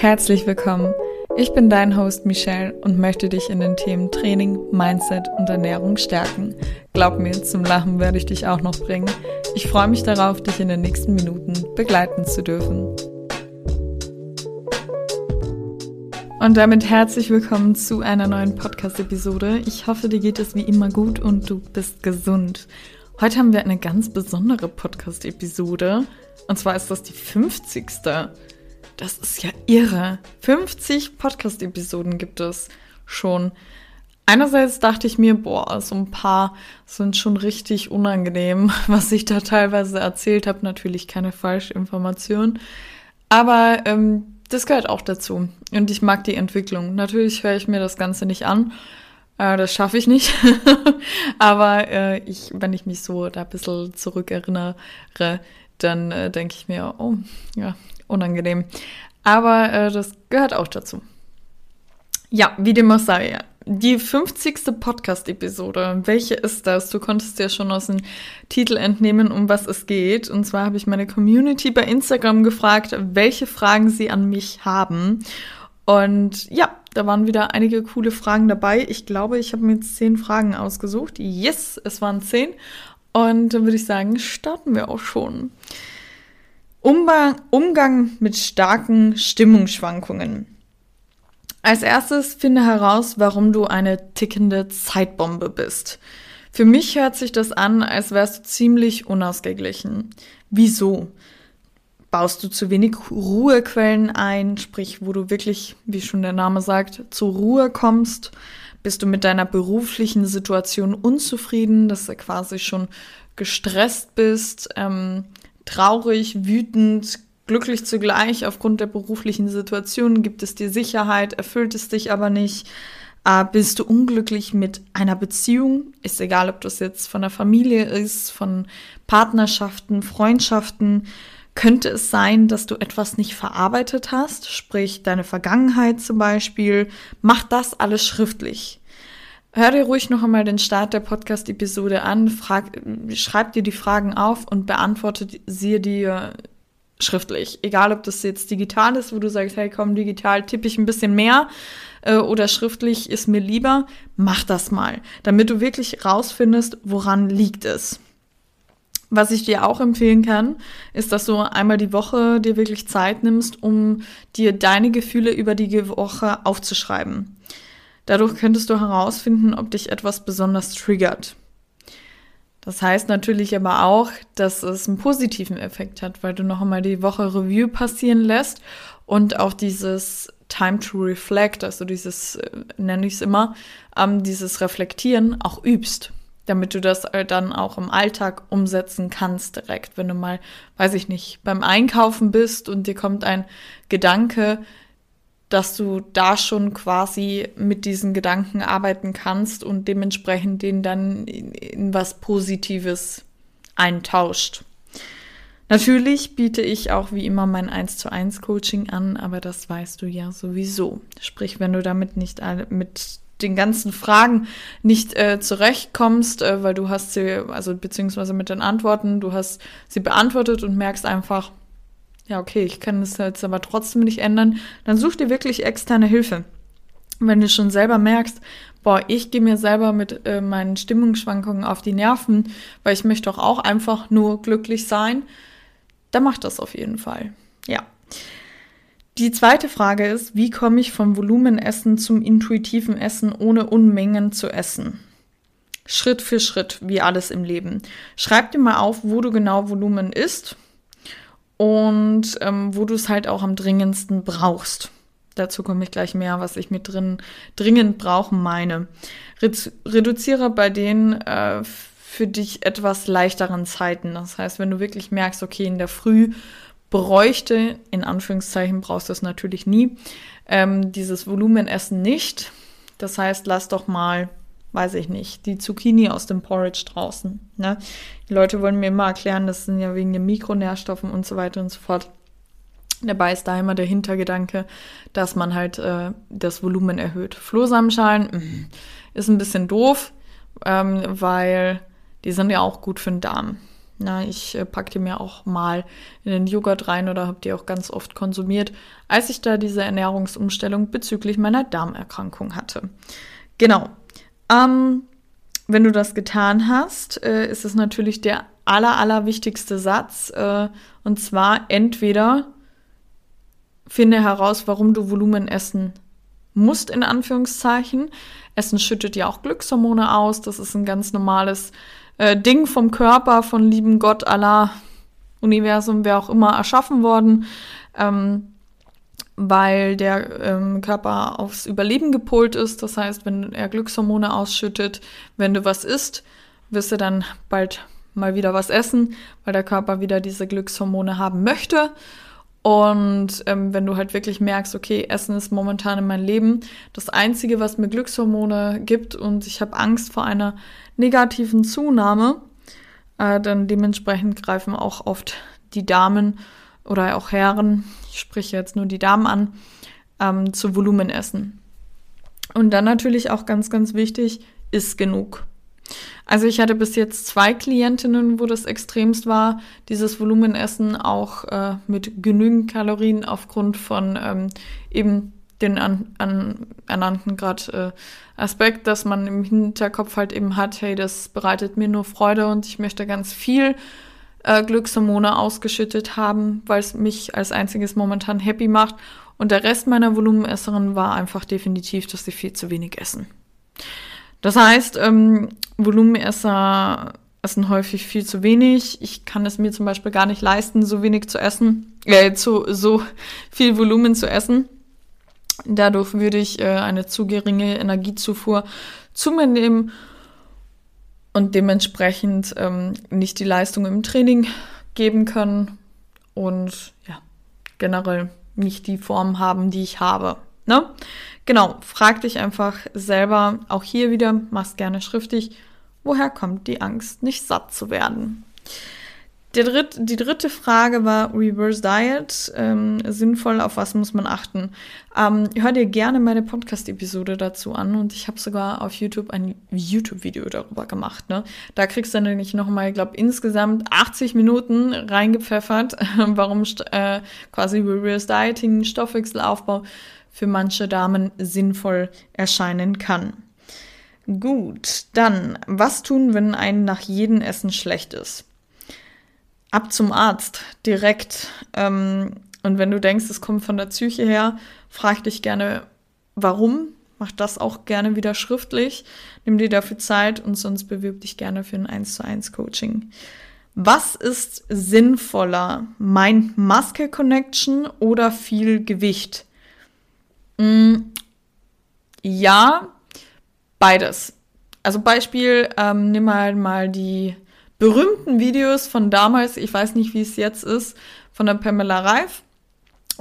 Herzlich willkommen. Ich bin dein Host Michelle und möchte dich in den Themen Training, Mindset und Ernährung stärken. Glaub mir, zum Lachen werde ich dich auch noch bringen. Ich freue mich darauf, dich in den nächsten Minuten begleiten zu dürfen. Und damit herzlich willkommen zu einer neuen Podcast-Episode. Ich hoffe, dir geht es wie immer gut und du bist gesund. Heute haben wir eine ganz besondere Podcast-Episode. Und zwar ist das die 50. Das ist ja irre. 50 Podcast-Episoden gibt es schon. Einerseits dachte ich mir, boah, so ein paar sind schon richtig unangenehm, was ich da teilweise erzählt habe. Natürlich keine falsche Information. Aber ähm, das gehört auch dazu. Und ich mag die Entwicklung. Natürlich höre ich mir das Ganze nicht an. Äh, das schaffe ich nicht. Aber äh, ich, wenn ich mich so da ein bisschen zurückerinnere, dann äh, denke ich mir, oh, ja, unangenehm. Aber äh, das gehört auch dazu. Ja, wie dem auch sei. Die 50. Podcast-Episode. Welche ist das? Du konntest ja schon aus dem Titel entnehmen, um was es geht. Und zwar habe ich meine Community bei Instagram gefragt, welche Fragen sie an mich haben. Und ja, da waren wieder einige coole Fragen dabei. Ich glaube, ich habe mir jetzt zehn Fragen ausgesucht. Yes, es waren zehn. Und dann würde ich sagen, starten wir auch schon. Umgang mit starken Stimmungsschwankungen. Als erstes finde heraus, warum du eine tickende Zeitbombe bist. Für mich hört sich das an, als wärst du ziemlich unausgeglichen. Wieso? Baust du zu wenig Ruhequellen ein, sprich, wo du wirklich, wie schon der Name sagt, zur Ruhe kommst? Bist du mit deiner beruflichen Situation unzufrieden, dass du quasi schon gestresst bist? Ähm, traurig, wütend, glücklich zugleich aufgrund der beruflichen Situation? Gibt es dir Sicherheit? Erfüllt es dich aber nicht? Äh, bist du unglücklich mit einer Beziehung? Ist egal, ob das jetzt von der Familie ist, von Partnerschaften, Freundschaften. Könnte es sein, dass du etwas nicht verarbeitet hast, sprich deine Vergangenheit zum Beispiel? Mach das alles schriftlich. Hör dir ruhig noch einmal den Start der Podcast-Episode an, frag, schreib dir die Fragen auf und beantworte sie dir schriftlich. Egal, ob das jetzt digital ist, wo du sagst, hey, komm, digital tippe ich ein bisschen mehr äh, oder schriftlich ist mir lieber, mach das mal, damit du wirklich rausfindest, woran liegt es. Was ich dir auch empfehlen kann, ist, dass du einmal die Woche dir wirklich Zeit nimmst, um dir deine Gefühle über die Woche aufzuschreiben. Dadurch könntest du herausfinden, ob dich etwas besonders triggert. Das heißt natürlich aber auch, dass es einen positiven Effekt hat, weil du noch einmal die Woche Review passieren lässt und auch dieses Time to Reflect, also dieses, äh, nenne ich es immer, ähm, dieses Reflektieren auch übst, damit du das äh, dann auch im Alltag umsetzen kannst direkt. Wenn du mal, weiß ich nicht, beim Einkaufen bist und dir kommt ein Gedanke, dass du da schon quasi mit diesen Gedanken arbeiten kannst und dementsprechend den dann in, in was Positives eintauscht. Natürlich biete ich auch wie immer mein 1 zu 1 Coaching an, aber das weißt du ja sowieso. Sprich, wenn du damit nicht mit den ganzen Fragen nicht äh, zurechtkommst, äh, weil du hast sie, also beziehungsweise mit den Antworten, du hast sie beantwortet und merkst einfach, ja, okay, ich kann das jetzt aber trotzdem nicht ändern, dann such dir wirklich externe Hilfe. Wenn du schon selber merkst, boah, ich gehe mir selber mit äh, meinen Stimmungsschwankungen auf die Nerven, weil ich möchte doch auch einfach nur glücklich sein, dann mach das auf jeden Fall. Ja. Die zweite Frage ist, wie komme ich vom Volumenessen zum intuitiven Essen, ohne Unmengen zu essen? Schritt für Schritt, wie alles im Leben. Schreib dir mal auf, wo du genau Volumen isst und ähm, wo du es halt auch am dringendsten brauchst. Dazu komme ich gleich mehr, was ich mit drin dringend brauchen meine. reduziere bei den äh, für dich etwas leichteren Zeiten. Das heißt, wenn du wirklich merkst, okay, in der Früh bräuchte, in Anführungszeichen brauchst du es natürlich nie, ähm, dieses Volumenessen nicht. Das heißt, lass doch mal weiß ich nicht, die Zucchini aus dem Porridge draußen. Ne? Die Leute wollen mir immer erklären, das sind ja wegen den Mikronährstoffen und so weiter und so fort. Dabei ist da immer der Hintergedanke, dass man halt äh, das Volumen erhöht. Flohsamenschalen mm, ist ein bisschen doof, ähm, weil die sind ja auch gut für den Darm. Na, ich äh, packe die mir auch mal in den Joghurt rein oder habe die auch ganz oft konsumiert, als ich da diese Ernährungsumstellung bezüglich meiner Darmerkrankung hatte. Genau. Ähm, wenn du das getan hast, äh, ist es natürlich der aller, aller wichtigste Satz. Äh, und zwar entweder finde heraus, warum du Volumen essen musst, in Anführungszeichen. Essen schüttet ja auch Glückshormone aus. Das ist ein ganz normales äh, Ding vom Körper, von lieben Gott, Allah, Universum, wer auch immer, erschaffen worden. Ähm, weil der ähm, Körper aufs Überleben gepolt ist. Das heißt, wenn er Glückshormone ausschüttet, wenn du was isst, wirst du dann bald mal wieder was essen, weil der Körper wieder diese Glückshormone haben möchte. Und ähm, wenn du halt wirklich merkst, okay, Essen ist momentan in meinem Leben das Einzige, was mir Glückshormone gibt und ich habe Angst vor einer negativen Zunahme, äh, dann dementsprechend greifen auch oft die Damen oder auch Herren, ich spreche jetzt nur die Damen an, ähm, zu Volumenessen. Und dann natürlich auch ganz, ganz wichtig, ist genug. Also ich hatte bis jetzt zwei Klientinnen, wo das extremst war, dieses Volumenessen auch äh, mit genügend Kalorien aufgrund von ähm, eben den an, an, ernannten gerade äh, Aspekt, dass man im Hinterkopf halt eben hat, hey, das bereitet mir nur Freude und ich möchte ganz viel äh, Glückshormone ausgeschüttet haben, weil es mich als einziges momentan happy macht. Und der Rest meiner Volumenesserin war einfach definitiv, dass sie viel zu wenig essen. Das heißt, ähm, Volumenesser essen häufig viel zu wenig. Ich kann es mir zum Beispiel gar nicht leisten, so wenig zu essen, äh, zu, so viel Volumen zu essen. Dadurch würde ich äh, eine zu geringe Energiezufuhr zu mir nehmen und dementsprechend ähm, nicht die Leistung im Training geben können und ja, generell nicht die Form haben, die ich habe. Ne? Genau, frag dich einfach selber, auch hier wieder, mach's gerne schriftlich, woher kommt die Angst, nicht satt zu werden? Dritt, die dritte Frage war Reverse Diet. Ähm, sinnvoll, auf was muss man achten? Ähm, hör dir gerne meine Podcast-Episode dazu an und ich habe sogar auf YouTube ein YouTube-Video darüber gemacht. Ne? Da kriegst du nämlich nochmal, ich glaube, insgesamt 80 Minuten reingepfeffert, warum äh, quasi Reverse Dieting, Stoffwechselaufbau für manche Damen sinnvoll erscheinen kann. Gut, dann, was tun, wenn ein nach jedem Essen schlecht ist? Ab zum Arzt direkt. Ähm, und wenn du denkst, es kommt von der Psyche her, frag dich gerne, warum. Mach das auch gerne wieder schriftlich. Nimm dir dafür Zeit und sonst bewirb dich gerne für ein 1 zu 1 Coaching. Was ist sinnvoller? Mind-Muscle-Connection oder viel Gewicht? Mm, ja, beides. Also Beispiel, ähm, nimm mal mal die berühmten Videos von damals, ich weiß nicht, wie es jetzt ist, von der Pamela Reif.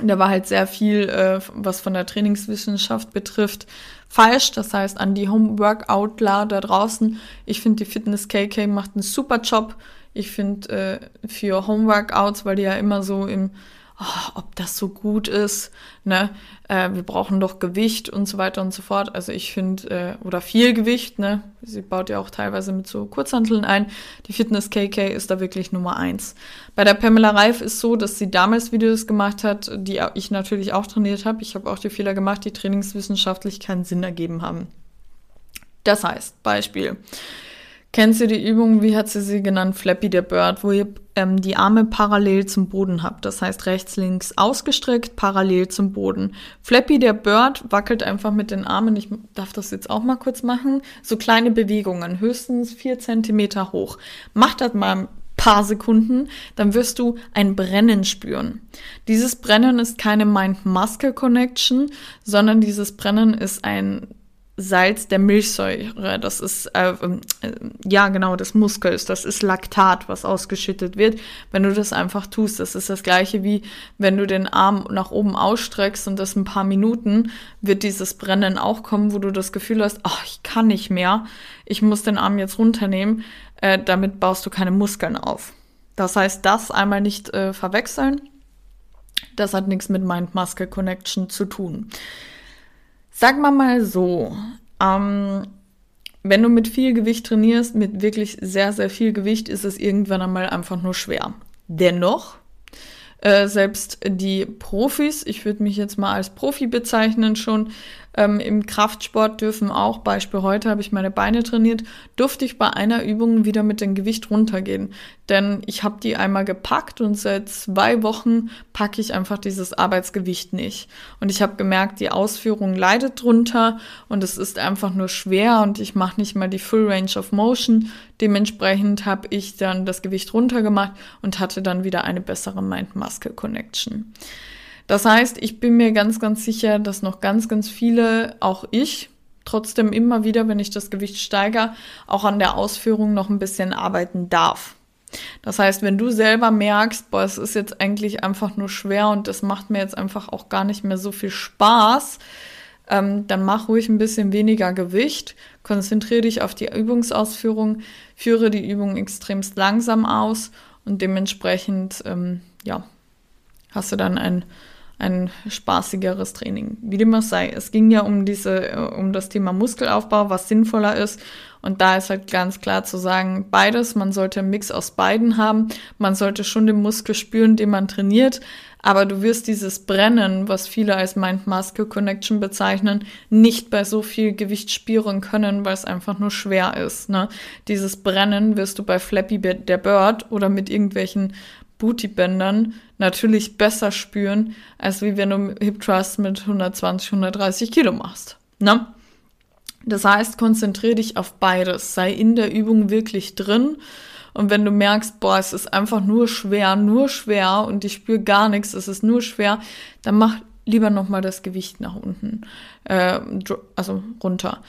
Da war halt sehr viel, äh, was von der Trainingswissenschaft betrifft, falsch. Das heißt, an die Homeworkoutler da draußen, ich finde, die Fitness KK macht einen super Job. Ich finde, äh, für Homeworkouts, weil die ja immer so im oh, ob das so gut ist, ne? Äh, wir brauchen doch Gewicht und so weiter und so fort. Also ich finde, äh, oder viel Gewicht, ne? Sie baut ja auch teilweise mit so Kurzhanteln ein. Die Fitness KK ist da wirklich Nummer eins. Bei der Pamela Reif ist so, dass sie damals Videos gemacht hat, die ich natürlich auch trainiert habe. Ich habe auch die Fehler gemacht, die trainingswissenschaftlich keinen Sinn ergeben haben. Das heißt, Beispiel. Kennst du die Übung, wie hat sie sie genannt, Flappy the Bird, wo ihr ähm, die Arme parallel zum Boden habt. Das heißt rechts, links ausgestreckt, parallel zum Boden. Flappy der Bird wackelt einfach mit den Armen. Ich darf das jetzt auch mal kurz machen. So kleine Bewegungen, höchstens vier Zentimeter hoch. Mach das mal ein paar Sekunden, dann wirst du ein Brennen spüren. Dieses Brennen ist keine Mind-Muscle-Connection, sondern dieses Brennen ist ein Salz der Milchsäure. Das ist, äh, äh, ja genau, des Muskels. Das ist Laktat, was ausgeschüttet wird, wenn du das einfach tust. Das ist das gleiche wie, wenn du den Arm nach oben ausstreckst und das ein paar Minuten, wird dieses Brennen auch kommen, wo du das Gefühl hast, ach, ich kann nicht mehr. Ich muss den Arm jetzt runternehmen. Äh, damit baust du keine Muskeln auf. Das heißt, das einmal nicht äh, verwechseln. Das hat nichts mit Mind-Muscle-Connection zu tun. Sag mal mal so, ähm, wenn du mit viel Gewicht trainierst, mit wirklich sehr, sehr viel Gewicht, ist es irgendwann einmal einfach nur schwer. Dennoch, äh, selbst die Profis, ich würde mich jetzt mal als Profi bezeichnen schon, ähm, Im Kraftsport dürfen auch, Beispiel heute habe ich meine Beine trainiert, durfte ich bei einer Übung wieder mit dem Gewicht runtergehen. Denn ich habe die einmal gepackt und seit zwei Wochen packe ich einfach dieses Arbeitsgewicht nicht. Und ich habe gemerkt, die Ausführung leidet drunter und es ist einfach nur schwer und ich mache nicht mal die Full Range of Motion. Dementsprechend habe ich dann das Gewicht runtergemacht und hatte dann wieder eine bessere Mind-Muscle-Connection. Das heißt, ich bin mir ganz, ganz sicher, dass noch ganz, ganz viele, auch ich, trotzdem immer wieder, wenn ich das Gewicht steigere, auch an der Ausführung noch ein bisschen arbeiten darf. Das heißt, wenn du selber merkst, boah, es ist jetzt eigentlich einfach nur schwer und das macht mir jetzt einfach auch gar nicht mehr so viel Spaß, ähm, dann mach ruhig ein bisschen weniger Gewicht, konzentriere dich auf die Übungsausführung, führe die Übung extremst langsam aus und dementsprechend, ähm, ja, hast du dann ein ein spaßigeres Training. Wie dem auch sei. Es ging ja um diese, äh, um das Thema Muskelaufbau, was sinnvoller ist. Und da ist halt ganz klar zu sagen, beides. Man sollte einen Mix aus beiden haben. Man sollte schon den Muskel spüren, den man trainiert. Aber du wirst dieses Brennen, was viele als Mind-Muscle-Connection bezeichnen, nicht bei so viel Gewicht spüren können, weil es einfach nur schwer ist. Ne? Dieses Brennen wirst du bei Flappy der Bird oder mit irgendwelchen Bootybändern natürlich besser spüren, als wie wenn du Hip Thrust mit 120, 130 Kilo machst. Ne? Das heißt, konzentriere dich auf beides. Sei in der Übung wirklich drin. Und wenn du merkst, boah, es ist einfach nur schwer, nur schwer und ich spüre gar nichts, es ist nur schwer, dann mach lieber nochmal das Gewicht nach unten, äh, also runter.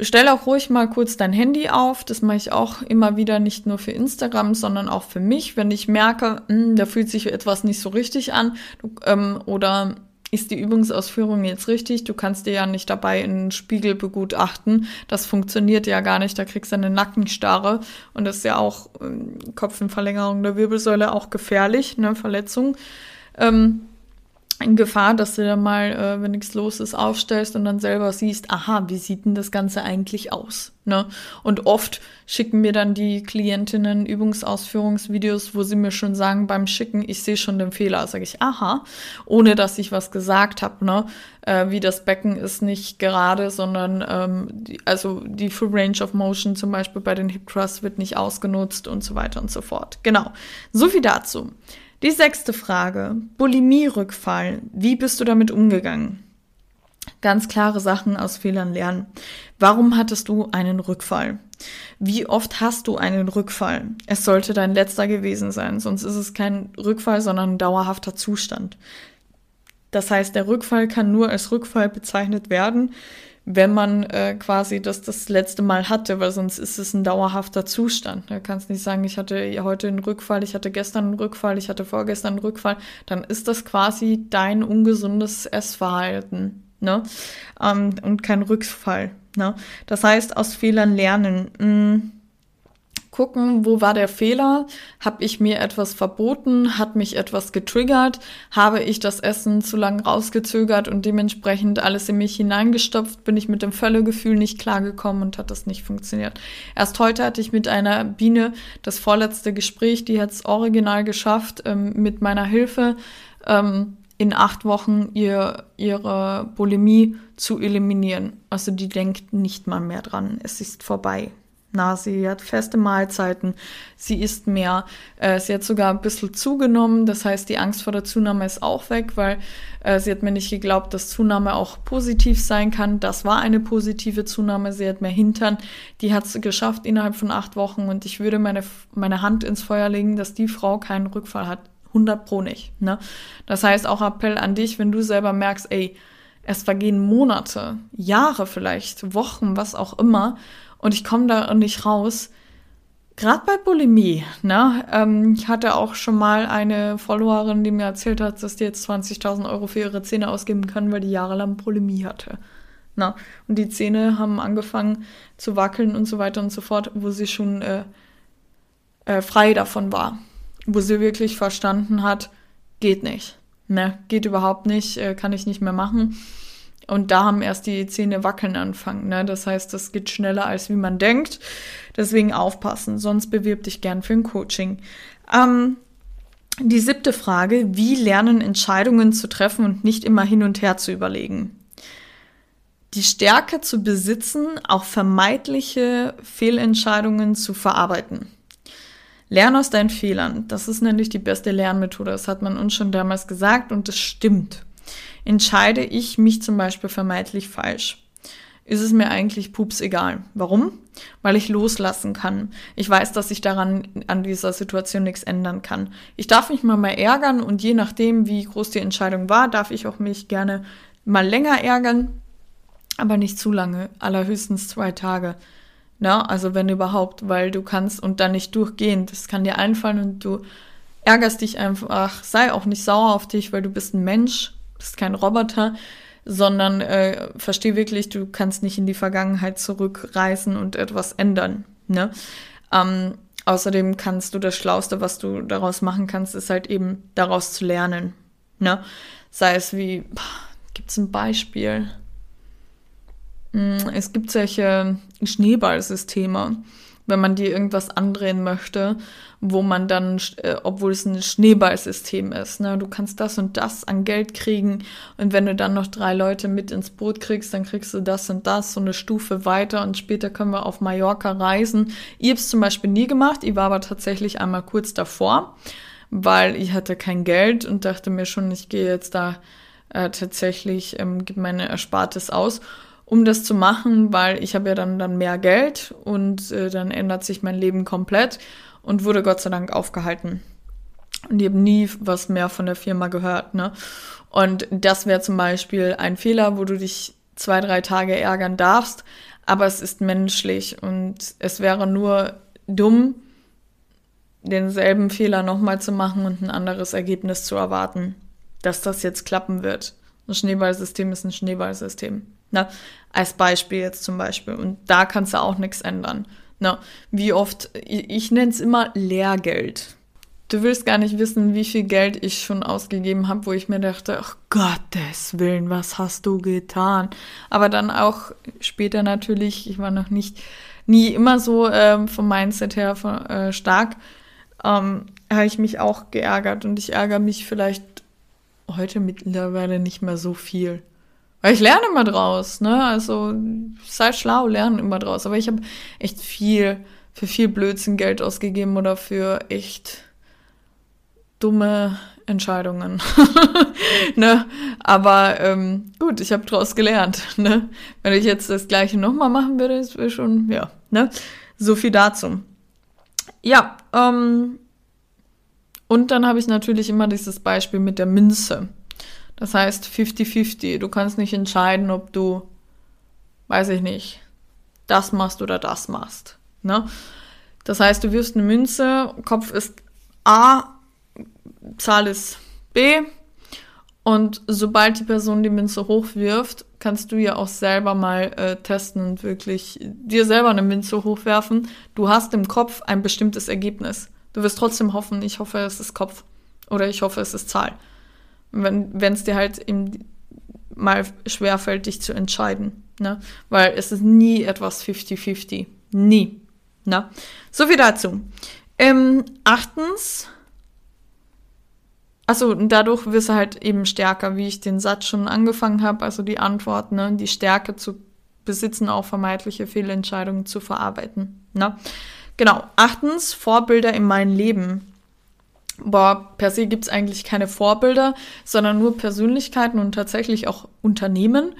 Stell auch ruhig mal kurz dein Handy auf. Das mache ich auch immer wieder, nicht nur für Instagram, sondern auch für mich, wenn ich merke, mh, hm, da fühlt sich etwas nicht so richtig an ähm, oder ist die Übungsausführung jetzt richtig? Du kannst dir ja nicht dabei in den Spiegel begutachten. Das funktioniert ja gar nicht. Da kriegst du eine Nackenstarre und das ist ja auch ähm, Kopfenverlängerung der Wirbelsäule auch gefährlich, ne, Verletzung. Ähm, in Gefahr, dass du dann mal, äh, wenn nichts los ist, aufstellst und dann selber siehst, aha, wie sieht denn das Ganze eigentlich aus? Ne? Und oft schicken mir dann die Klientinnen Übungsausführungsvideos, wo sie mir schon sagen, beim Schicken, ich sehe schon den Fehler. Sage ich, aha, ohne dass ich was gesagt habe, ne? Äh, wie das Becken ist nicht gerade, sondern ähm, die, also die Full Range of Motion zum Beispiel bei den Hip Thrusts wird nicht ausgenutzt und so weiter und so fort. Genau. So viel dazu. Die sechste Frage. Bulimie-Rückfall. Wie bist du damit umgegangen? Ganz klare Sachen aus Fehlern lernen. Warum hattest du einen Rückfall? Wie oft hast du einen Rückfall? Es sollte dein letzter gewesen sein, sonst ist es kein Rückfall, sondern ein dauerhafter Zustand. Das heißt, der Rückfall kann nur als Rückfall bezeichnet werden, wenn man äh, quasi das das letzte Mal hatte, weil sonst ist es ein dauerhafter Zustand. Da kannst nicht sagen, ich hatte heute einen Rückfall, ich hatte gestern einen Rückfall, ich hatte vorgestern einen Rückfall. Dann ist das quasi dein ungesundes Essverhalten, ne? Ähm, und kein Rückfall. Ne? Das heißt, aus Fehlern lernen. Mh, mm, gucken, wo war der Fehler? Habe ich mir etwas verboten? Hat mich etwas getriggert? Habe ich das Essen zu lang rausgezögert und dementsprechend alles in mich hineingestopft? Bin ich mit dem Völlegefühl nicht klargekommen und hat das nicht funktioniert? Erst heute hatte ich mit einer Biene das vorletzte Gespräch, die hat es original geschafft, ähm, mit meiner Hilfe. Ähm, in acht Wochen ihr, ihre Bulimie zu eliminieren. Also die denkt nicht mal mehr dran. Es ist vorbei. Na, sie hat feste Mahlzeiten, sie isst mehr, äh, sie hat sogar ein bisschen zugenommen, das heißt, die Angst vor der Zunahme ist auch weg, weil äh, sie hat mir nicht geglaubt, dass Zunahme auch positiv sein kann. Das war eine positive Zunahme, sie hat mehr Hintern, die hat es geschafft innerhalb von acht Wochen und ich würde meine, meine Hand ins Feuer legen, dass die Frau keinen Rückfall hat. 100 pro nicht. Ne? Das heißt, auch Appell an dich, wenn du selber merkst, ey, es vergehen Monate, Jahre vielleicht, Wochen, was auch immer, und ich komme da nicht raus. Gerade bei Bulimie, ne? Ähm, ich hatte auch schon mal eine Followerin, die mir erzählt hat, dass die jetzt 20.000 Euro für ihre Zähne ausgeben kann, weil die jahrelang Bulimie hatte. Na, und die Zähne haben angefangen zu wackeln und so weiter und so fort, wo sie schon äh, äh, frei davon war. Wo sie wirklich verstanden hat, geht nicht. Ne, geht überhaupt nicht, äh, kann ich nicht mehr machen Und da haben erst die Zähne wackeln anfangen. Ne? Das heißt, das geht schneller, als wie man denkt. Deswegen aufpassen, sonst bewirb dich gern für ein Coaching. Ähm, die siebte Frage, wie lernen Entscheidungen zu treffen und nicht immer hin und her zu überlegen? Die Stärke zu besitzen, auch vermeidliche Fehlentscheidungen zu verarbeiten. Lern aus deinen Fehlern. Das ist nämlich die beste Lernmethode. Das hat man uns schon damals gesagt und das stimmt. Entscheide ich mich zum Beispiel vermeintlich falsch? Ist es mir eigentlich pups egal. Warum? Weil ich loslassen kann. Ich weiß, dass ich daran an dieser Situation nichts ändern kann. Ich darf mich mal mal ärgern und je nachdem, wie groß die Entscheidung war, darf ich auch mich gerne mal länger ärgern, aber nicht zu lange, allerhöchstens zwei Tage. Na, also wenn überhaupt, weil du kannst und dann nicht durchgehen. Das kann dir einfallen und du ärgerst dich einfach. Sei auch nicht sauer auf dich, weil du bist ein Mensch, bist kein Roboter, sondern äh, versteh wirklich, du kannst nicht in die Vergangenheit zurückreisen und etwas ändern. Ne? Ähm, außerdem kannst du das Schlauste, was du daraus machen kannst, ist halt eben daraus zu lernen. Ne? Sei es wie, gibt es ein Beispiel? Mm, es gibt solche Schneeballsysteme, wenn man dir irgendwas andrehen möchte, wo man dann, äh, obwohl es ein Schneeballsystem ist, ne, du kannst das und das an Geld kriegen und wenn du dann noch drei Leute mit ins Boot kriegst, dann kriegst du das und das, so eine Stufe weiter und später können wir auf Mallorca reisen. Ich habe es zum Beispiel nie gemacht, ich war aber tatsächlich einmal kurz davor, weil ich hatte kein Geld und dachte mir schon, ich gehe jetzt da äh, tatsächlich, ähm, gebe meine Erspartes aus um das zu machen, weil ich habe ja dann, dann mehr Geld und äh, dann ändert sich mein Leben komplett und wurde Gott sei Dank aufgehalten. Und ich habe nie was mehr von der Firma gehört. Ne? Und das wäre zum Beispiel ein Fehler, wo du dich zwei, drei Tage ärgern darfst, aber es ist menschlich und es wäre nur dumm, denselben Fehler nochmal zu machen und ein anderes Ergebnis zu erwarten, dass das jetzt klappen wird. Ein Schneeballsystem ist ein Schneeballsystem. Ne? Als Beispiel jetzt zum Beispiel. Und da kannst du auch nichts ändern. Ne? Wie oft, ich, ich nenne es immer Lehrgeld. Du willst gar nicht wissen, wie viel Geld ich schon ausgegeben habe, wo ich mir dachte, ach Gottes Willen, was hast du getan? Aber dann auch später natürlich, ich war noch nicht, nie immer so ähm, vom Mindset her von, äh, stark, ähm, habe ich mich auch geärgert und ich ärgere mich vielleicht heute mittlerweile nicht mehr so viel. Weil ich lerne immer draus, ne? Also sei schlau, lernen immer draus. Aber ich habe echt viel, für viel Blödsinn Geld ausgegeben oder für echt dumme Entscheidungen. ne? Aber ähm, gut, ich habe draus gelernt. Ne? Wenn ich jetzt das gleiche nochmal machen würde, ist wäre schon, ja, ne? So viel dazu. Ja, ähm, und dann habe ich natürlich immer dieses Beispiel mit der Münze. Das heißt 50-50. Du kannst nicht entscheiden, ob du, weiß ich nicht, das machst oder das machst. Ne? Das heißt, du wirfst eine Münze, Kopf ist A, Zahl ist B. Und sobald die Person die Münze hochwirft, kannst du ja auch selber mal äh, testen und wirklich dir selber eine Münze hochwerfen. Du hast im Kopf ein bestimmtes Ergebnis. Du wirst trotzdem hoffen, ich hoffe, es ist Kopf oder ich hoffe, es ist Zahl wenn es dir halt eben mal schwerfällt, dich zu entscheiden. Ne? Weil es ist nie etwas 50-50. Nie. Ne? So viel dazu. Ähm, achtens, also dadurch wirst du halt eben stärker, wie ich den Satz schon angefangen habe, also die Antwort, ne, die Stärke zu besitzen, auch vermeintliche Fehlentscheidungen zu verarbeiten. Ne? Genau. Achtens, Vorbilder in meinem Leben boah, per se gibt's eigentlich keine Vorbilder, sondern nur Persönlichkeiten und tatsächlich auch Unternehmen,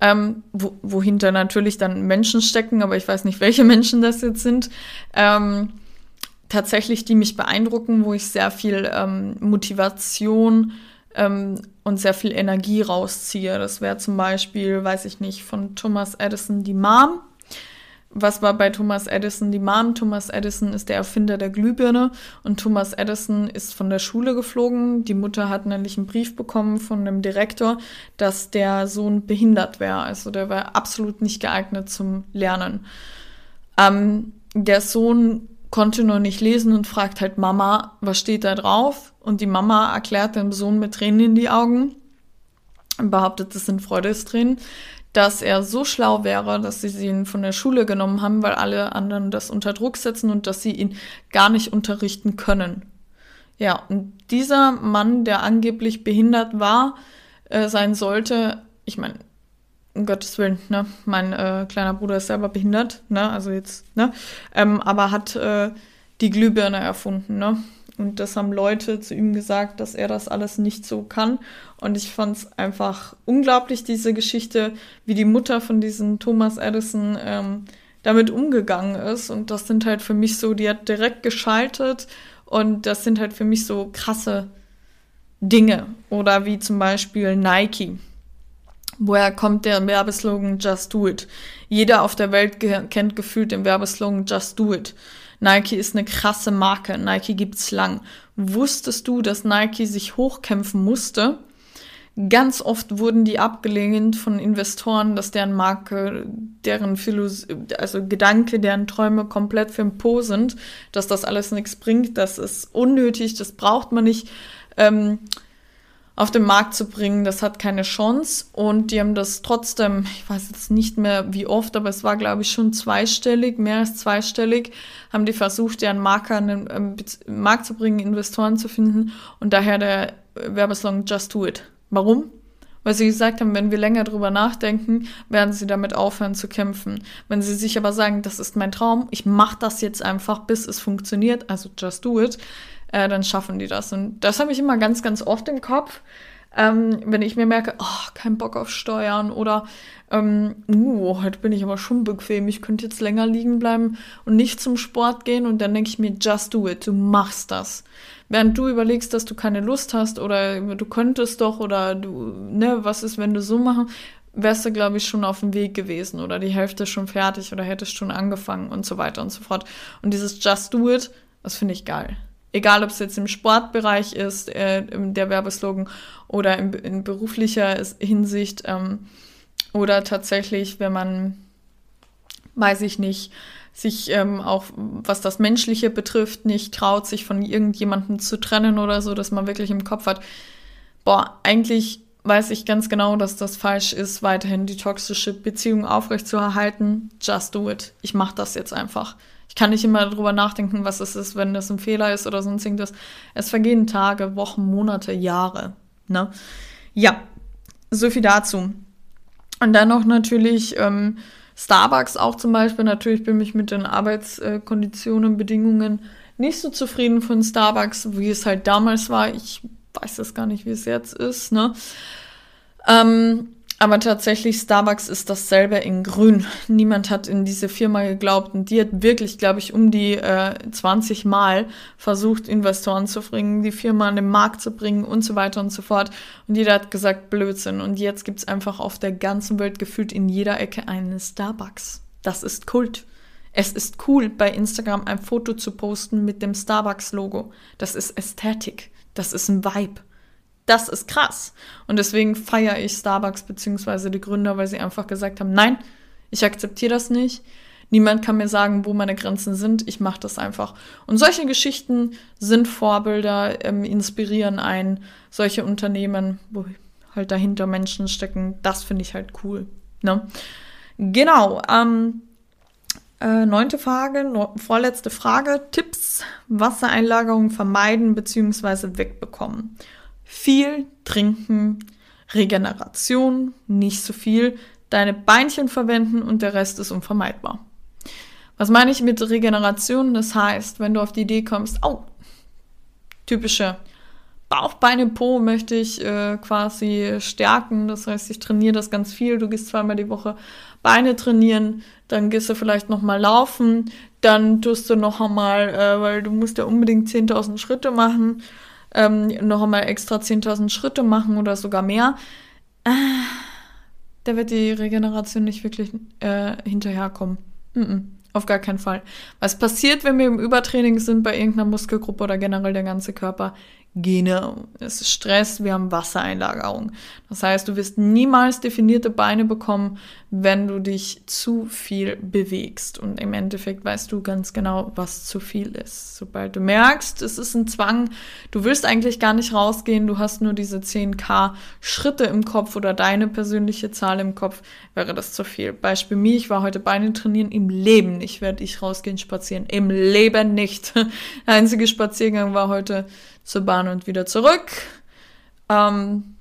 ähm, wo, wohinter natürlich dann Menschen stecken, aber ich weiß nicht, welche Menschen das jetzt sind. Ähm, tatsächlich, die mich beeindrucken, wo ich sehr viel ähm, Motivation ähm, und sehr viel Energie rausziehe. Das wäre zum Beispiel, weiß ich nicht, von Thomas Edison die Mom was war bei Thomas Edison die Mom? Thomas Edison ist der Erfinder der Glühbirne und Thomas Edison ist von der Schule geflogen. Die Mutter hat nämlich einen Brief bekommen von dem Direktor, dass der Sohn behindert wäre. Also der war absolut nicht geeignet zum Lernen. Ähm, der Sohn konnte noch nicht lesen und fragt halt Mama, was steht da drauf? Und die Mama erklärt dem Sohn mit Tränen in die Augen, behauptet, das sind Freudestränen, dass er so schlau wäre, dass sie ihn von der Schule genommen haben, weil alle anderen das unter Druck setzen und dass sie ihn gar nicht unterrichten können. Ja, und dieser Mann, der angeblich behindert war, äh, sein sollte, ich meine, um Gottes Willen, ne, mein äh, kleiner Bruder ist selber behindert, ne, also jetzt, ne, ähm, aber hat äh, die Glühbirne erfunden, ne. Und das haben Leute zu ihm gesagt, dass er das alles nicht so kann. Und ich fand es einfach unglaublich, diese Geschichte, wie die Mutter von diesem Thomas Edison ähm, damit umgegangen ist. Und das sind halt für mich so, die hat direkt geschaltet. Und das sind halt für mich so krasse Dinge. Oder wie zum Beispiel Nike. Woher kommt der Werbeslogan Just Do It? Jeder auf der Welt ge kennt gefühlt den Werbeslogan Just Do It. Nike ist eine krasse Marke. Nike gibt's lang. Wusstest du, dass Nike sich hochkämpfen musste? Ganz oft wurden die abgelehnt von Investoren, dass deren Marke, deren Philos also Gedanke, deren Träume komplett für ein Po sind, dass das alles nichts bringt, das ist unnötig, das braucht man nicht. Ähm, auf den Markt zu bringen. Das hat keine Chance. Und die haben das trotzdem, ich weiß jetzt nicht mehr wie oft, aber es war, glaube ich, schon zweistellig, mehr als zweistellig, haben die versucht, deren Marker an den ähm, Markt zu bringen, Investoren zu finden. Und daher der Werbeslogan Just Do It. Warum? Weil sie gesagt haben, wenn wir länger drüber nachdenken, werden sie damit aufhören zu kämpfen. Wenn sie sich aber sagen, das ist mein Traum, ich mache das jetzt einfach, bis es funktioniert, also just do it, äh, dann schaffen die das. Und das habe ich immer ganz, ganz oft im Kopf. Ähm, wenn ich mir merke, oh, kein Bock auf Steuern oder ähm, uh, heute bin ich aber schon bequem, ich könnte jetzt länger liegen bleiben und nicht zum Sport gehen und dann denke ich mir, just do it, du machst das. Während du überlegst, dass du keine Lust hast oder du könntest doch oder du, ne, was ist, wenn du so machen, wärst du, glaube ich, schon auf dem Weg gewesen oder die Hälfte schon fertig oder hättest schon angefangen und so weiter und so fort. Und dieses Just Do It, das finde ich geil. Egal, ob es jetzt im Sportbereich ist, äh, der Werbeslogan, oder in, in beruflicher Hinsicht, ähm, oder tatsächlich, wenn man, weiß ich nicht, sich ähm, auch, was das Menschliche betrifft, nicht traut, sich von irgendjemandem zu trennen oder so, dass man wirklich im Kopf hat, boah, eigentlich weiß ich ganz genau, dass das falsch ist, weiterhin die toxische Beziehung aufrechtzuerhalten. Just do it. Ich mach das jetzt einfach. Ich kann nicht immer darüber nachdenken, was es ist, wenn das ein Fehler ist oder sonst irgendwas. Es vergehen Tage, Wochen, Monate, Jahre. Ne? Ja, so viel dazu. Und dann noch natürlich ähm, Starbucks auch zum Beispiel. Natürlich bin ich mit den Arbeitskonditionen, Bedingungen nicht so zufrieden von Starbucks, wie es halt damals war. Ich weiß das gar nicht, wie es jetzt ist. Ne? Ähm, aber tatsächlich, Starbucks ist dasselbe in grün. Niemand hat in diese Firma geglaubt und die hat wirklich, glaube ich, um die äh, 20 Mal versucht, Investoren zu bringen, die Firma an den Markt zu bringen und so weiter und so fort. Und jeder hat gesagt, Blödsinn. Und jetzt gibt's einfach auf der ganzen Welt gefühlt in jeder Ecke einen Starbucks. Das ist Kult. Es ist cool, bei Instagram ein Foto zu posten mit dem Starbucks-Logo. Das ist Ästhetik. Das ist ein Vibe das ist krass. Und deswegen feiere ich Starbucks bzw. die Gründer, weil sie einfach gesagt haben, nein, ich akzeptiere das nicht. Niemand kann mir sagen, wo meine Grenzen sind. Ich mache das einfach. Und solche Geschichten sind Vorbilder, ähm, inspirieren ein. Solche Unternehmen, wo halt dahinter Menschen stecken, das finde ich halt cool. Ne? Genau. Ähm, äh, neunte Frage, no, vorletzte Frage. Tipps, Wassereinlagerung vermeiden bzw. wegbekommen viel trinken, Regeneration, nicht so viel, deine Beinchen verwenden und der Rest ist unvermeidbar. Was meine ich mit Regeneration? Das heißt, wenn du auf die Idee kommst, oh, typische Bauch, Beine, Po möchte ich äh, quasi stärken. Das heißt, ich trainiere das ganz viel. Du gehst zweimal die Woche Beine trainieren, dann gehst du vielleicht noch mal laufen, dann tust du noch einmal, äh, weil du musst ja unbedingt 10.000 Schritte machen ähm, noch einmal extra 10.000 Schritte machen oder sogar mehr, äh, da wird die Regeneration nicht wirklich äh, hinterherkommen. Mm -mm, auf gar keinen Fall. Was passiert, wenn wir im Übertraining sind bei irgendeiner Muskelgruppe oder generell der ganze Körper? Gene, es ist Stress, wir haben Wassereinlagerung. Das heißt, du wirst niemals definierte Beine bekommen, wenn du dich zu viel bewegst. Und im Endeffekt weißt du ganz genau, was zu viel ist. Sobald du merkst, es ist ein Zwang, du willst eigentlich gar nicht rausgehen, du hast nur diese 10k Schritte im Kopf oder deine persönliche Zahl im Kopf, wäre das zu viel. Beispiel mir, ich war heute Beine trainieren, im Leben nicht werde ich rausgehen spazieren. Im Leben nicht. Der einzige Spaziergang war heute zur Bahn und wieder zurück. Ähm,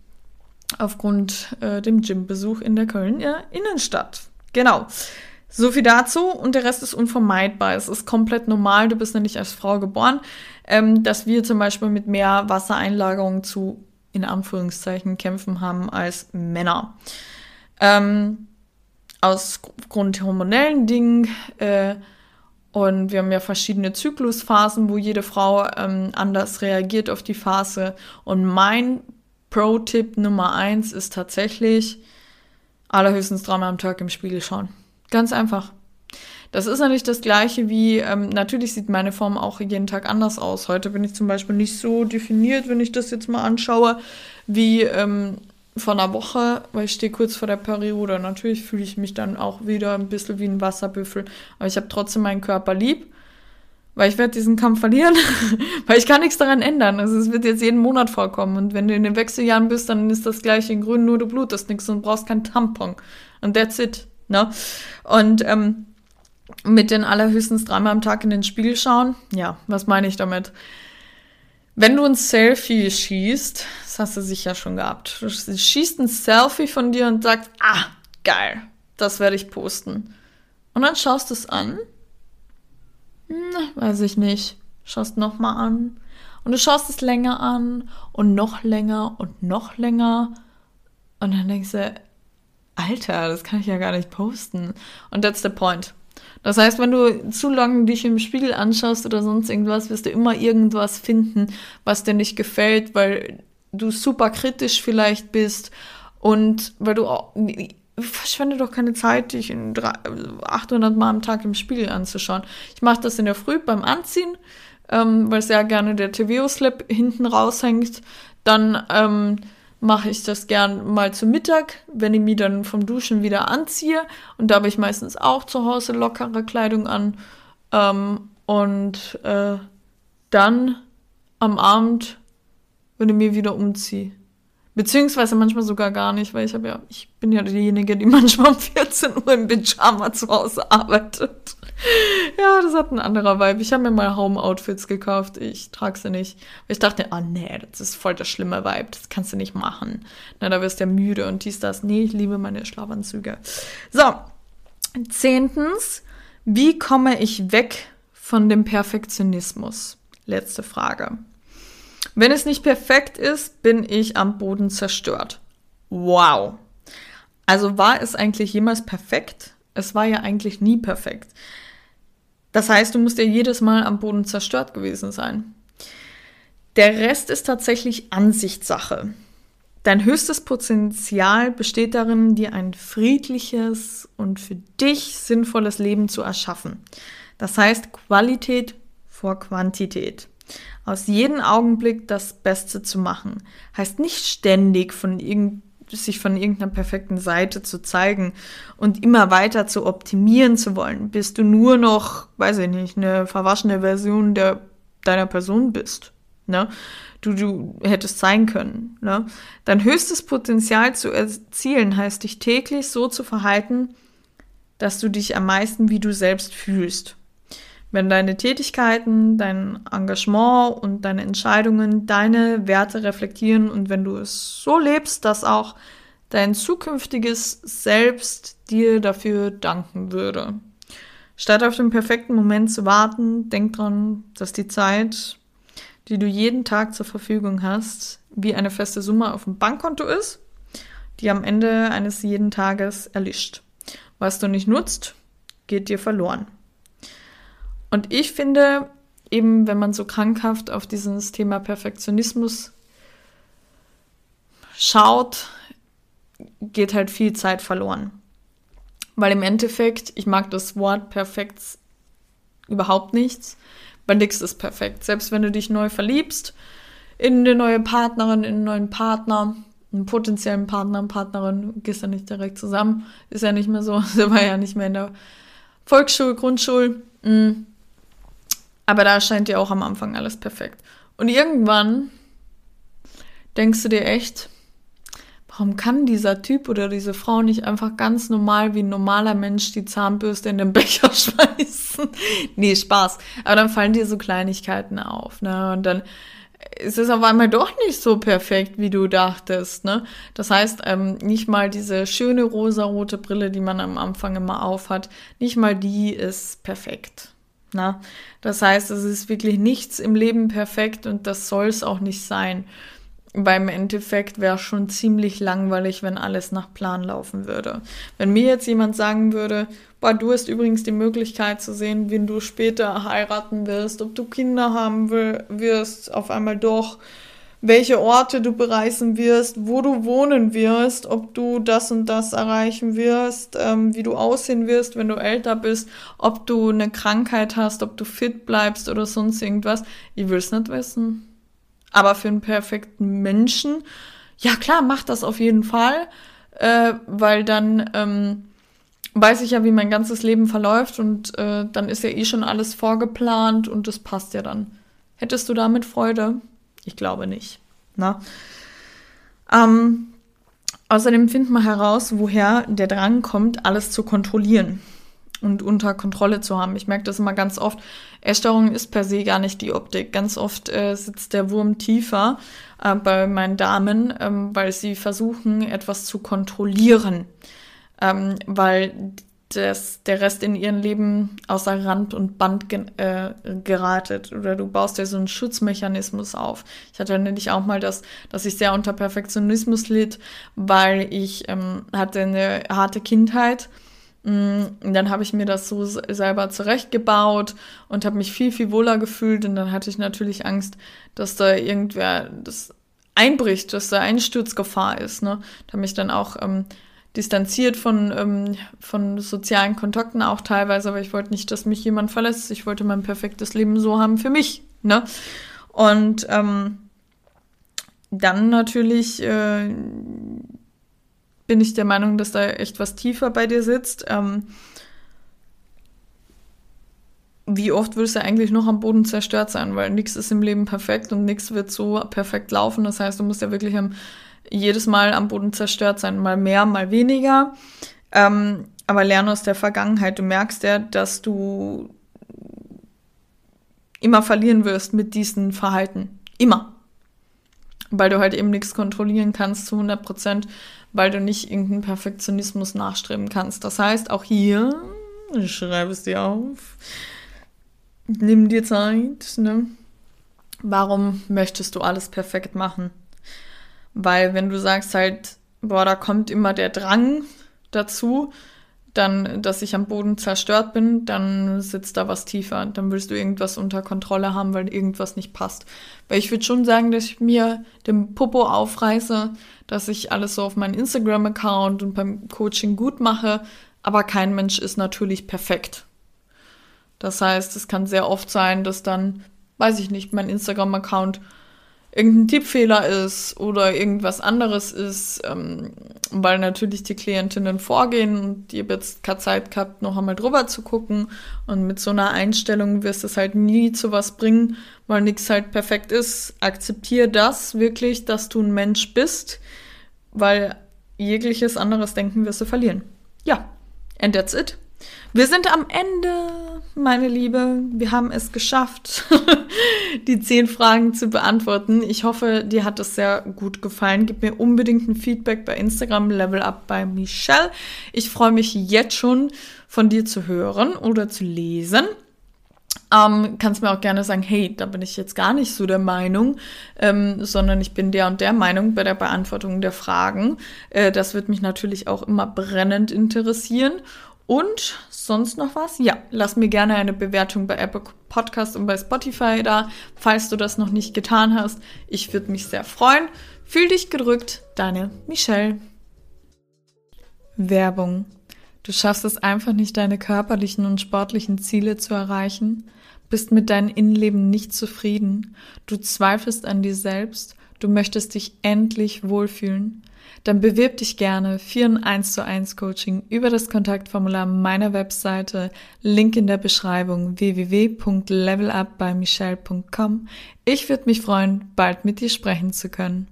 aufgrund äh, dem Gymbesuch in der Kölner Innenstadt. Genau. So viel dazu und der Rest ist unvermeidbar. Es ist komplett normal, du bist nämlich als Frau geboren, ähm, dass wir zum Beispiel mit mehr Wassereinlagerung zu, in Anführungszeichen, kämpfen haben als Männer. Ähm, aus Grund hormonellen Dingen äh, und wir haben ja verschiedene Zyklusphasen, wo jede Frau ähm, anders reagiert auf die Phase. Und mein Pro-Tipp Nummer eins ist tatsächlich allerhöchstens dreimal am Tag im Spiegel schauen. Ganz einfach. Das ist ja nicht das gleiche wie, ähm, natürlich sieht meine Form auch jeden Tag anders aus. Heute bin ich zum Beispiel nicht so definiert, wenn ich das jetzt mal anschaue, wie ähm, von einer Woche, weil ich stehe kurz vor der Periode. Natürlich fühle ich mich dann auch wieder ein bisschen wie ein Wasserbüffel. Aber ich habe trotzdem meinen Körper lieb, weil ich werde diesen Kampf verlieren, weil ich kann nichts daran ändern. Also es wird jetzt jeden Monat vorkommen. Und wenn du in den Wechseljahren bist, dann ist das gleiche in grün, nur du blutest nichts und brauchst kein Tampon. Und that's it. Ne? Und ähm, mit den allerhöchstens dreimal am Tag in den Spiegel schauen, ja, was meine ich damit? Wenn du ein Selfie schießt, das hast du sicher schon gehabt, du schießt ein Selfie von dir und sagst, ah, geil, das werde ich posten. Und dann schaust du es an. Hm, weiß ich nicht. Schaust nochmal an. Und du schaust es länger an und noch länger und noch länger. Und dann denkst du, Alter, das kann ich ja gar nicht posten. Und that's the point. Das heißt, wenn du zu lange dich im Spiegel anschaust oder sonst irgendwas, wirst du immer irgendwas finden, was dir nicht gefällt, weil du super kritisch vielleicht bist und weil du auch, verschwende doch keine Zeit, dich in 800 Mal am Tag im Spiegel anzuschauen. Ich mache das in der Früh beim Anziehen, ähm, weil sehr gerne der TVO-Slip hinten raushängt. Dann ähm, mache ich das gern mal zu Mittag, wenn ich mich dann vom Duschen wieder anziehe. Und da habe ich meistens auch zu Hause lockere Kleidung an. Ähm, und äh, dann am Abend, wenn ich mir wieder umziehe. Beziehungsweise manchmal sogar gar nicht, weil ich habe ja, ich bin ja diejenige, die manchmal um 14 Uhr im Pyjama zu Hause arbeitet. ja, das hat ein anderer Vibe. Ich habe mir mal Home-Outfits gekauft. Ich trage sie nicht. Ich dachte, oh, nee, das ist voll der schlimme Vibe. Das kannst du nicht machen. Na, da wirst du ja müde und dies, das. Nee, ich liebe meine Schlafanzüge. So, zehntens, wie komme ich weg von dem Perfektionismus? Letzte Frage. Wenn es nicht perfekt ist, bin ich am Boden zerstört. Wow. Also war es eigentlich jemals perfekt? Es war ja eigentlich nie perfekt. Das heißt, du musst ja jedes Mal am Boden zerstört gewesen sein. Der Rest ist tatsächlich Ansichtssache. Dein höchstes Potenzial besteht darin, dir ein friedliches und für dich sinnvolles Leben zu erschaffen. Das heißt Qualität vor Quantität. Aus jedem Augenblick das Beste zu machen. Heißt nicht ständig von irgend, sich von irgendeiner perfekten Seite zu zeigen und immer weiter zu optimieren zu wollen, bis du nur noch, weiß ich nicht, eine verwaschene Version der, deiner Person bist. Ne? Du, du hättest sein können. Ne? Dein höchstes Potenzial zu erzielen heißt, dich täglich so zu verhalten, dass du dich am meisten wie du selbst fühlst. Wenn deine Tätigkeiten, dein Engagement und deine Entscheidungen deine Werte reflektieren und wenn du es so lebst, dass auch dein zukünftiges Selbst dir dafür danken würde. Statt auf den perfekten Moment zu warten, denk dran, dass die Zeit, die du jeden Tag zur Verfügung hast, wie eine feste Summe auf dem Bankkonto ist, die am Ende eines jeden Tages erlischt. Was du nicht nutzt, geht dir verloren. Und ich finde, eben wenn man so krankhaft auf dieses Thema Perfektionismus schaut, geht halt viel Zeit verloren. Weil im Endeffekt, ich mag das Wort perfekt überhaupt nichts, weil nichts ist perfekt. Selbst wenn du dich neu verliebst, in eine neue Partnerin, in einen neuen Partner, einen potenziellen Partner, Partnerin, gehst ja nicht direkt zusammen, ist ja nicht mehr so, sie war ja nicht mehr in der Volksschule, Grundschule. Mhm. Aber da scheint dir auch am Anfang alles perfekt. Und irgendwann denkst du dir echt, warum kann dieser Typ oder diese Frau nicht einfach ganz normal wie ein normaler Mensch die Zahnbürste in den Becher schmeißen? nee, Spaß. Aber dann fallen dir so Kleinigkeiten auf, ne? Und dann ist es auf einmal doch nicht so perfekt, wie du dachtest, ne? Das heißt, ähm, nicht mal diese schöne rosarote Brille, die man am Anfang immer aufhat, nicht mal die ist perfekt. Na? Das heißt, es ist wirklich nichts im Leben perfekt und das soll es auch nicht sein. Weil im Endeffekt wäre schon ziemlich langweilig, wenn alles nach Plan laufen würde. Wenn mir jetzt jemand sagen würde, boah, du hast übrigens die Möglichkeit zu sehen, wen du später heiraten wirst, ob du Kinder haben wirst, auf einmal doch, welche Orte du bereisen wirst, wo du wohnen wirst, ob du das und das erreichen wirst, ähm, wie du aussehen wirst, wenn du älter bist, ob du eine Krankheit hast, ob du fit bleibst oder sonst irgendwas. Ich will es nicht wissen. Aber für einen perfekten Menschen, ja klar, mach das auf jeden Fall, äh, weil dann ähm, weiß ich ja, wie mein ganzes Leben verläuft und äh, dann ist ja eh schon alles vorgeplant und das passt ja dann. Hättest du damit Freude? Ich glaube nicht. Na? Ähm, außerdem finden wir heraus, woher der Drang kommt, alles zu kontrollieren und unter Kontrolle zu haben. Ich merke das immer ganz oft. Essstörung ist per se gar nicht die Optik. Ganz oft äh, sitzt der Wurm tiefer äh, bei meinen Damen, ähm, weil sie versuchen, etwas zu kontrollieren. Ähm, weil das, der Rest in ihrem Leben außer Rand und Band ge äh, geratet. Oder du baust dir so einen Schutzmechanismus auf. Ich hatte nämlich auch mal das, dass ich sehr unter Perfektionismus litt, weil ich ähm, hatte eine harte Kindheit Mm, und dann habe ich mir das so selber zurechtgebaut und habe mich viel, viel wohler gefühlt. Und dann hatte ich natürlich Angst, dass da irgendwer das einbricht, dass da Einsturzgefahr ist. Ne? Da habe mich dann auch ähm, distanziert von, ähm, von sozialen Kontakten auch teilweise, aber ich wollte nicht, dass mich jemand verlässt. Ich wollte mein perfektes Leben so haben für mich. Ne? Und ähm, dann natürlich äh, bin ich der Meinung, dass da echt was tiefer bei dir sitzt. Ähm, wie oft willst du eigentlich noch am Boden zerstört sein? Weil nichts ist im Leben perfekt und nichts wird so perfekt laufen. Das heißt, du musst ja wirklich am, jedes Mal am Boden zerstört sein. Mal mehr, mal weniger. Ähm, aber lerne aus der Vergangenheit. Du merkst ja, dass du immer verlieren wirst mit diesen Verhalten. Immer. Weil du halt eben nichts kontrollieren kannst zu 100 Prozent weil du nicht irgendeinen Perfektionismus nachstreben kannst. Das heißt, auch hier, ich schreibe es dir auf, nimm dir Zeit, ne? Warum möchtest du alles perfekt machen? Weil wenn du sagst halt, boah, da kommt immer der Drang dazu, dann, dass ich am Boden zerstört bin, dann sitzt da was tiefer. Dann willst du irgendwas unter Kontrolle haben, weil irgendwas nicht passt. Weil ich würde schon sagen, dass ich mir den Popo aufreiße, dass ich alles so auf meinen Instagram-Account und beim Coaching gut mache, aber kein Mensch ist natürlich perfekt. Das heißt, es kann sehr oft sein, dass dann, weiß ich nicht, mein Instagram-Account irgendein Tippfehler ist oder irgendwas anderes ist, ähm, weil natürlich die Klientinnen vorgehen und ihr jetzt keine Zeit gehabt, noch einmal drüber zu gucken. Und mit so einer Einstellung wirst es halt nie zu was bringen, weil nichts halt perfekt ist. Akzeptiere das wirklich, dass du ein Mensch bist, weil jegliches anderes Denken wirst du verlieren. Ja, and that's it. Wir sind am Ende, meine Liebe. Wir haben es geschafft, die zehn Fragen zu beantworten. Ich hoffe, dir hat es sehr gut gefallen. Gib mir unbedingt ein Feedback bei Instagram Level Up bei Michelle. Ich freue mich jetzt schon von dir zu hören oder zu lesen. Ähm, kannst mir auch gerne sagen, hey, da bin ich jetzt gar nicht so der Meinung, ähm, sondern ich bin der und der Meinung bei der Beantwortung der Fragen. Äh, das wird mich natürlich auch immer brennend interessieren. Und sonst noch was? Ja, lass mir gerne eine Bewertung bei Apple Podcast und bei Spotify da, falls du das noch nicht getan hast. Ich würde mich sehr freuen. Fühl dich gedrückt, deine Michelle. Werbung. Du schaffst es einfach nicht, deine körperlichen und sportlichen Ziele zu erreichen? bist mit deinem Innenleben nicht zufrieden, du zweifelst an dir selbst, du möchtest dich endlich wohlfühlen, dann bewirb dich gerne für ein 1 zu 1 Coaching über das Kontaktformular meiner Webseite, Link in der Beschreibung www.levelupbymichelle.com. Ich würde mich freuen, bald mit dir sprechen zu können.